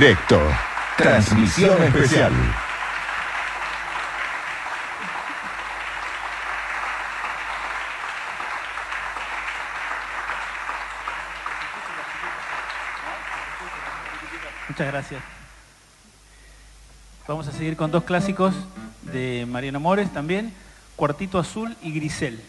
directo, transmisión especial. Muchas gracias. Vamos a seguir con dos clásicos de Mariano Mores también, Cuartito Azul y Grisel.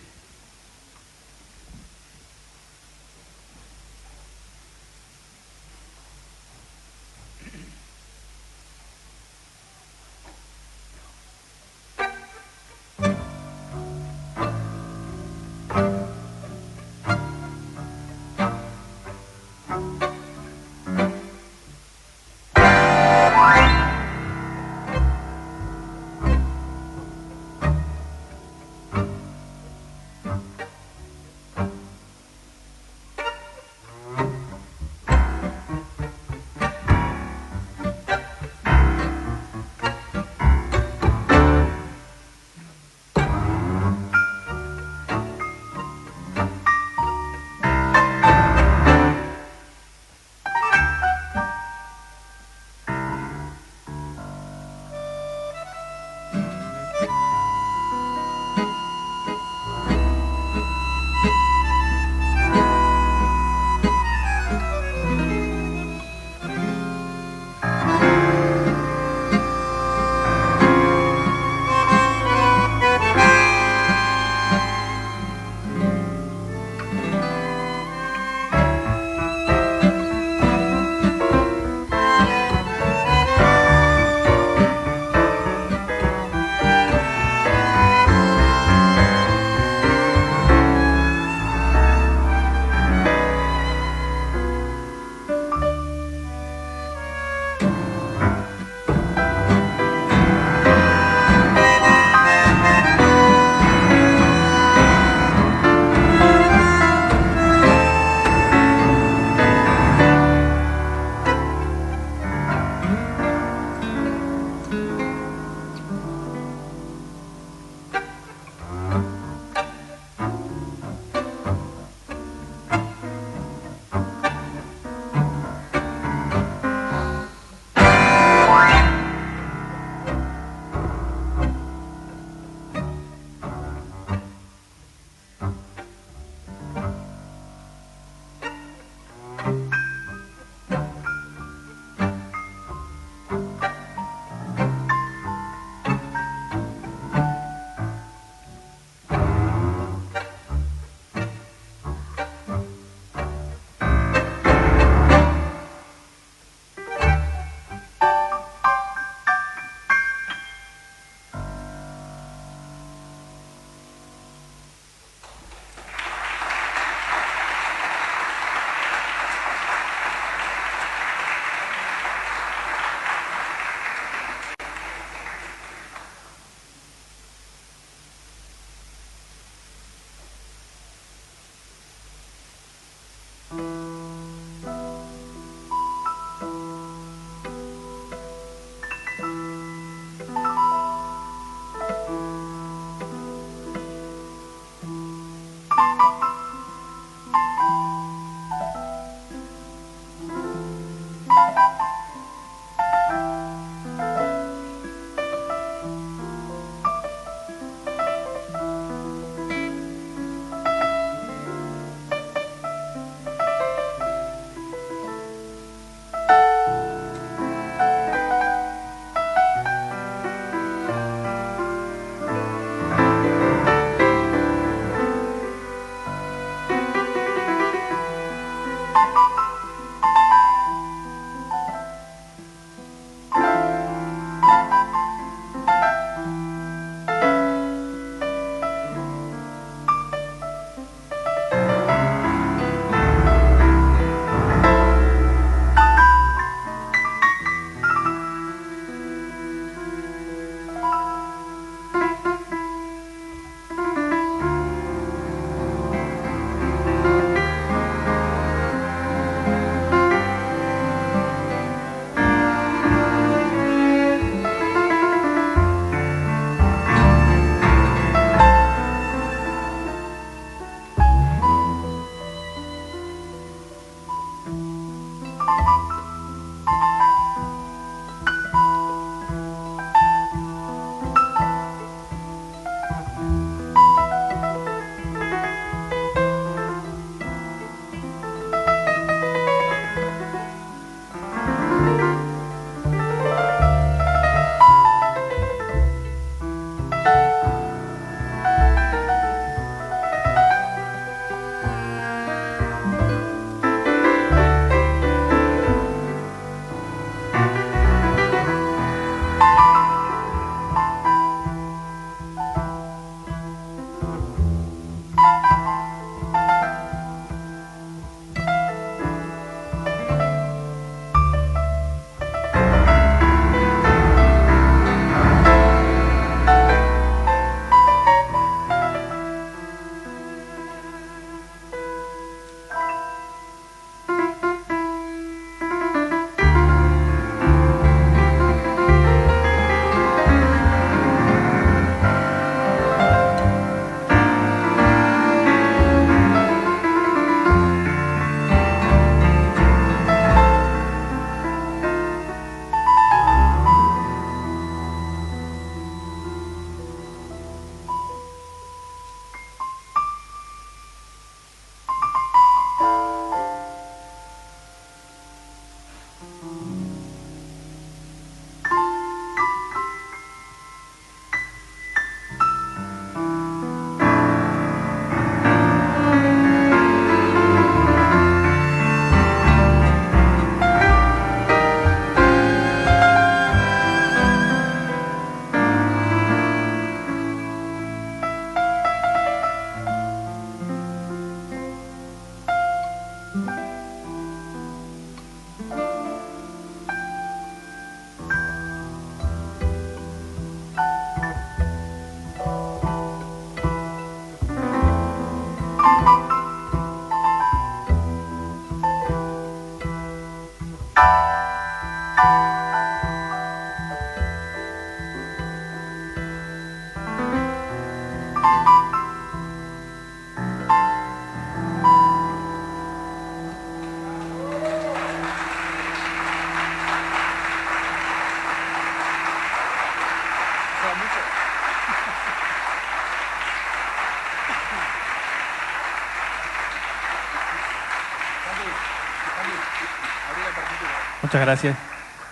Muchas gracias.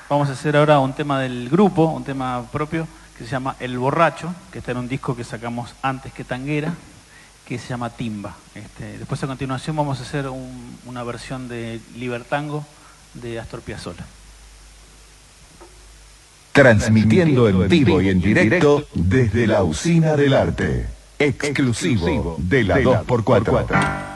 Vamos a hacer ahora un tema del grupo, un tema propio que se llama El Borracho, que está en un disco que sacamos antes que Tanguera, que se llama Timba. Este, después a continuación vamos a hacer una versión de Libertango de Astor Piazzolla. Transmitiendo en vivo y en directo desde la Usina del Arte. Exclusivo de la 2x4.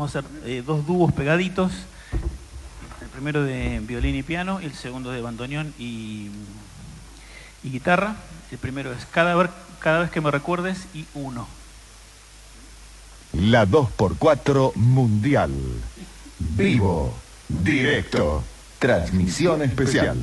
Vamos a hacer eh, dos dúos pegaditos. El primero de violín y piano y el segundo de bandoneón y, guitarra. El primero es cada, ver- cada vez que me recuerdes y uno. La 2x4 Mundial. Vivo, directo, transmisión especial.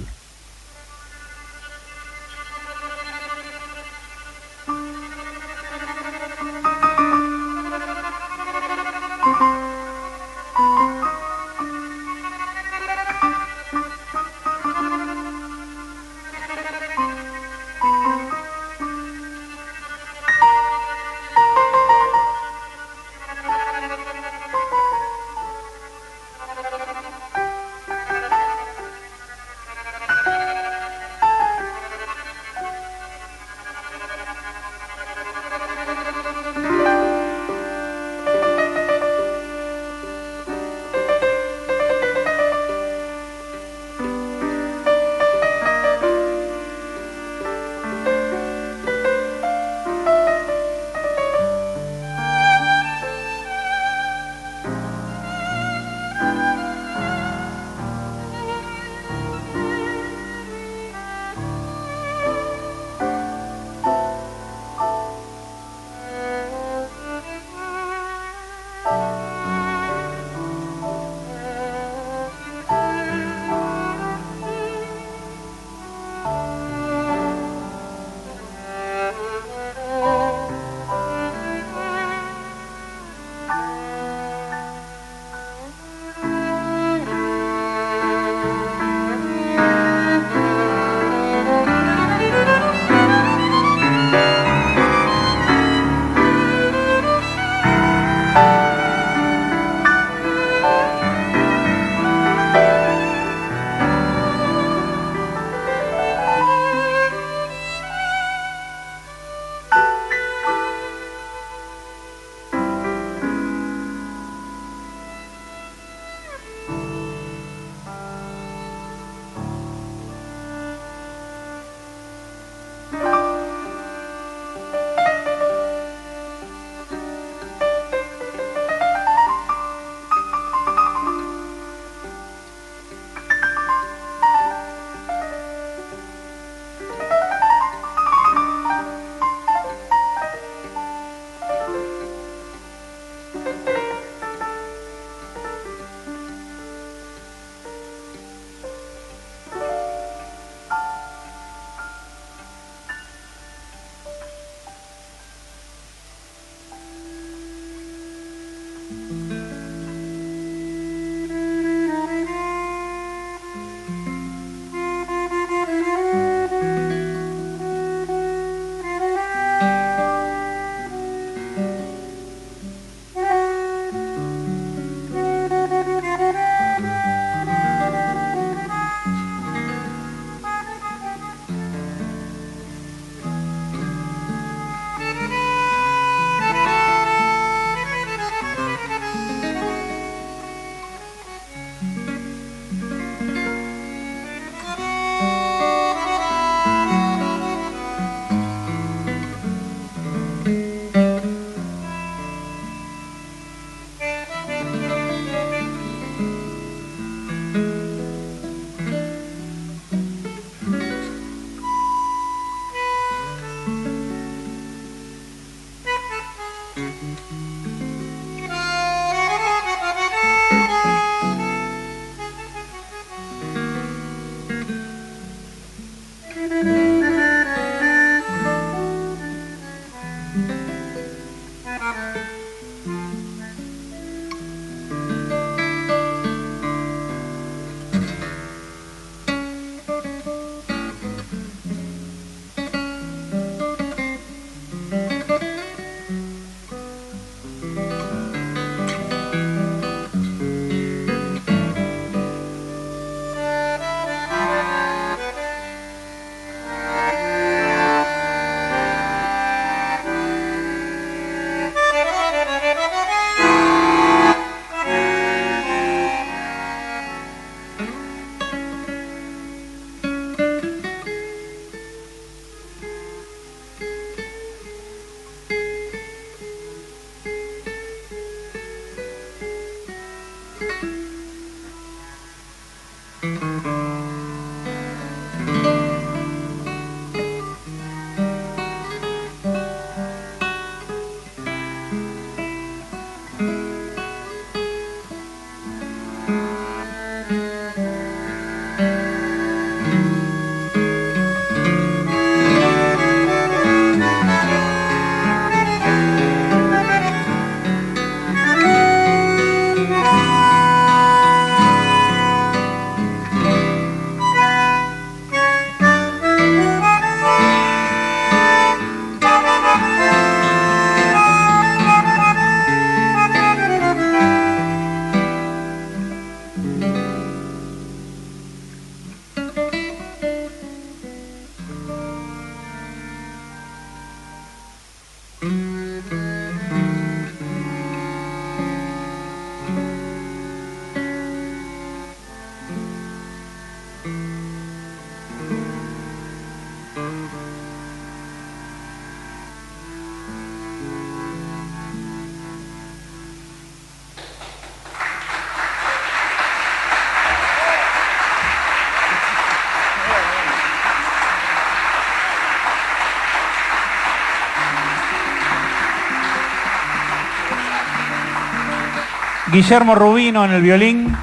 Guillermo Rubino en el violín.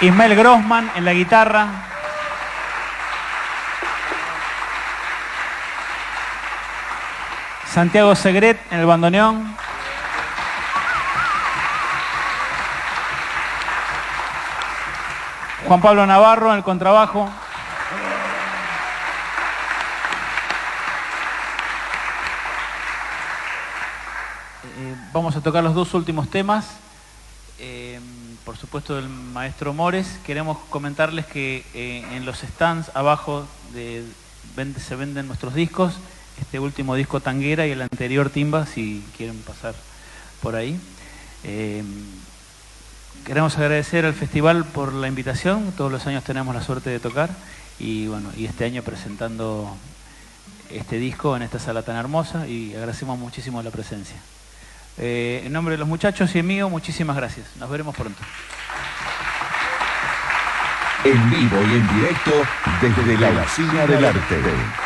Ismael Grossman en la guitarra. Santiago Segret en el bandoneón. Juan Pablo Navarro en el contrabajo. Eh, vamos a tocar los dos últimos temas. Eh, por supuesto del maestro Mores. Queremos comentarles que eh, en los stands abajo se venden nuestros discos. Este último disco Tanguera y el anterior Timba, si quieren pasar por ahí. Queremos agradecer al festival por la invitación, todos los años tenemos la suerte de tocar y bueno, y este año presentando este disco en esta sala tan hermosa y agradecemos muchísimo la presencia. Eh, en nombre de los muchachos y mío, muchísimas gracias. Nos veremos pronto. En vivo y en directo desde la Oficina del Arte.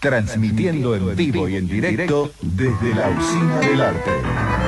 Transmitiendo en vivo y en directo desde la Usina del Arte.